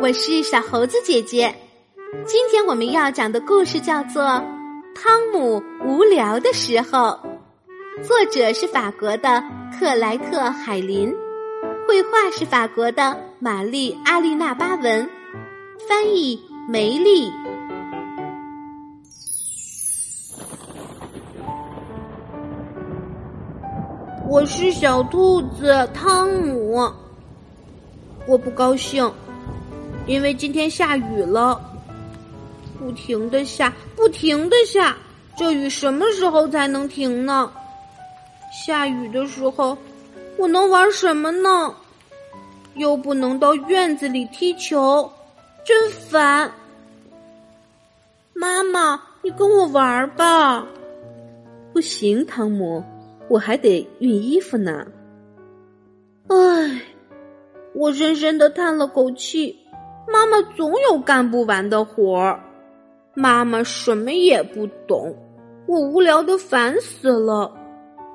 我是小猴子姐姐。今天我们要讲的故事叫做《汤姆无聊的时候》，作者是法国的克莱特·海林，绘画是法国的玛丽·阿丽娜·巴文，翻译梅丽。我是小兔子汤姆，我不高兴，因为今天下雨了，不停的下，不停的下，这雨什么时候才能停呢？下雨的时候，我能玩什么呢？又不能到院子里踢球，真烦。妈妈，你跟我玩吧。不行，汤姆。我还得熨衣服呢。唉，我深深的叹了口气。妈妈总有干不完的活儿，妈妈什么也不懂，我无聊的烦死了。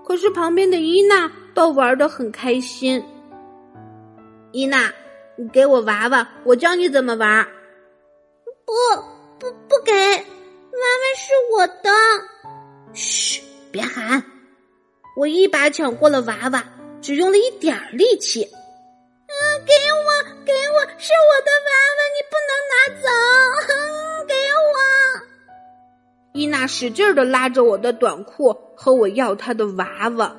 可是旁边的伊娜倒玩的很开心。伊娜，你给我娃娃，我教你怎么玩。不不不给，娃娃是我的。嘘，别喊。我一把抢过了娃娃，只用了一点力气。嗯，给我，给我，是我的娃娃，你不能拿走。给我！伊娜使劲的拉着我的短裤，和我要她的娃娃。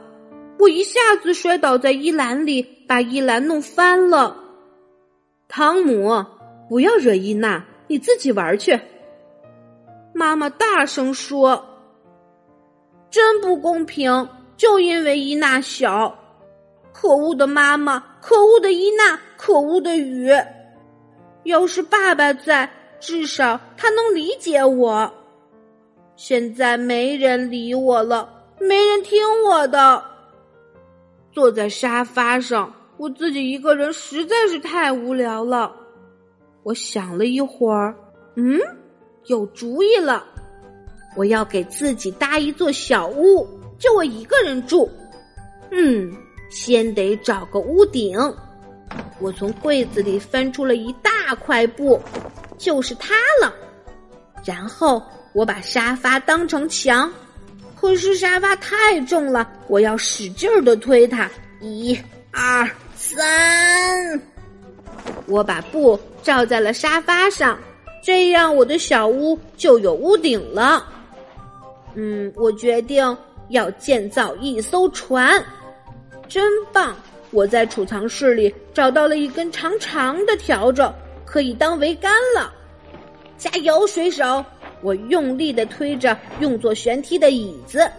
我一下子摔倒在衣篮里，把衣篮弄翻了。汤姆，不要惹伊娜，你自己玩去。妈妈大声说：“真不公平。”就因为伊娜小，可恶的妈妈，可恶的伊娜，可恶的雨。要是爸爸在，至少他能理解我。现在没人理我了，没人听我的。坐在沙发上，我自己一个人实在是太无聊了。我想了一会儿，嗯，有主意了，我要给自己搭一座小屋。就我一个人住，嗯，先得找个屋顶。我从柜子里翻出了一大块布，就是它了。然后我把沙发当成墙，可是沙发太重了，我要使劲儿的推它。一、二、三，我把布罩在了沙发上，这样我的小屋就有屋顶了。嗯，我决定。要建造一艘船，真棒！我在储藏室里找到了一根长长的条子，可以当桅杆了。加油，水手！我用力的推着用作旋梯的椅子，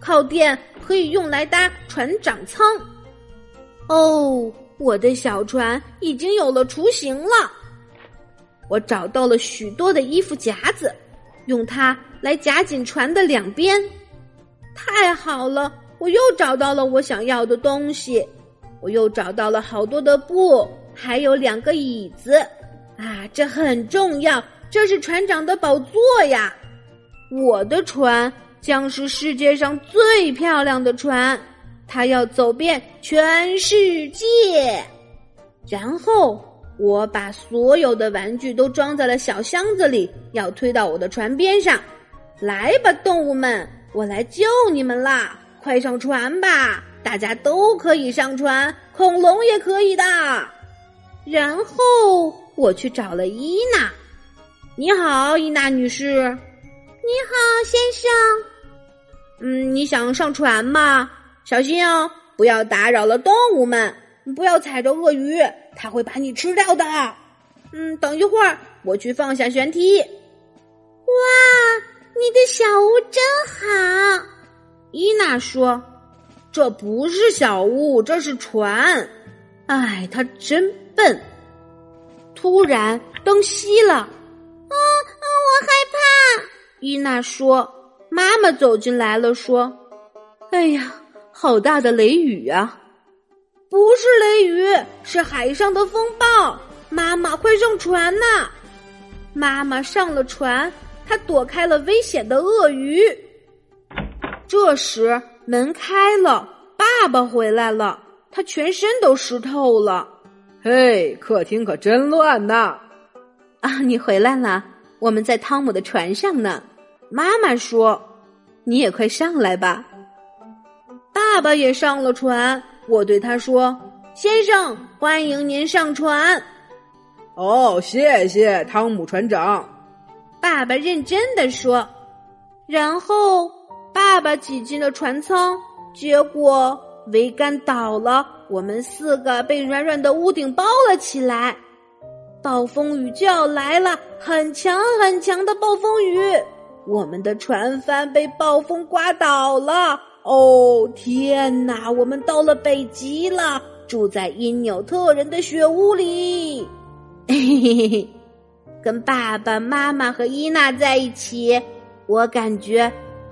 靠垫可以用来搭船长舱。哦，我的小船已经有了雏形了。我找到了许多的衣服夹子，用它来夹紧船的两边。太好了！我又找到了我想要的东西，我又找到了好多的布，还有两个椅子，啊，这很重要，这是船长的宝座呀！我的船将是世界上最漂亮的船，它要走遍全世界。然后我把所有的玩具都装在了小箱子里，要推到我的船边上。来吧，动物们！我来救你们啦！快上船吧，大家都可以上船，恐龙也可以的。然后我去找了伊娜。你好，伊娜女士。你好，先生。嗯，你想上船吗？小心哦，不要打扰了动物们。不要踩着鳄鱼，它会把你吃掉的。嗯，等一会儿，我去放下舷梯。哇！你的小屋真好，伊娜说：“这不是小屋，这是船。”哎，他真笨。突然灯熄了，啊啊！我害怕。伊娜说：“妈妈走进来了，说：‘哎呀，好大的雷雨啊！’不是雷雨，是海上的风暴。妈妈，快上船呐！”妈妈上了船。她躲开了危险的鳄鱼。这时门开了，爸爸回来了，他全身都湿透了。嘿，客厅可真乱呐！啊，你回来了，我们在汤姆的船上呢。妈妈说：“你也快上来吧。”爸爸也上了船，我对他说：“先生，欢迎您上船。”哦，谢谢汤姆船长。爸爸认真的说。然后，爸爸挤进了船舱，结果桅杆倒了，我们四个被软软的屋顶包了起来。暴风雨就要来了，很强很强的暴风雨。我们的船帆被暴风刮倒了。哦，天哪！我们到了北极了，住在因纽特人的雪屋里。跟爸爸妈妈和伊娜在一起。我感觉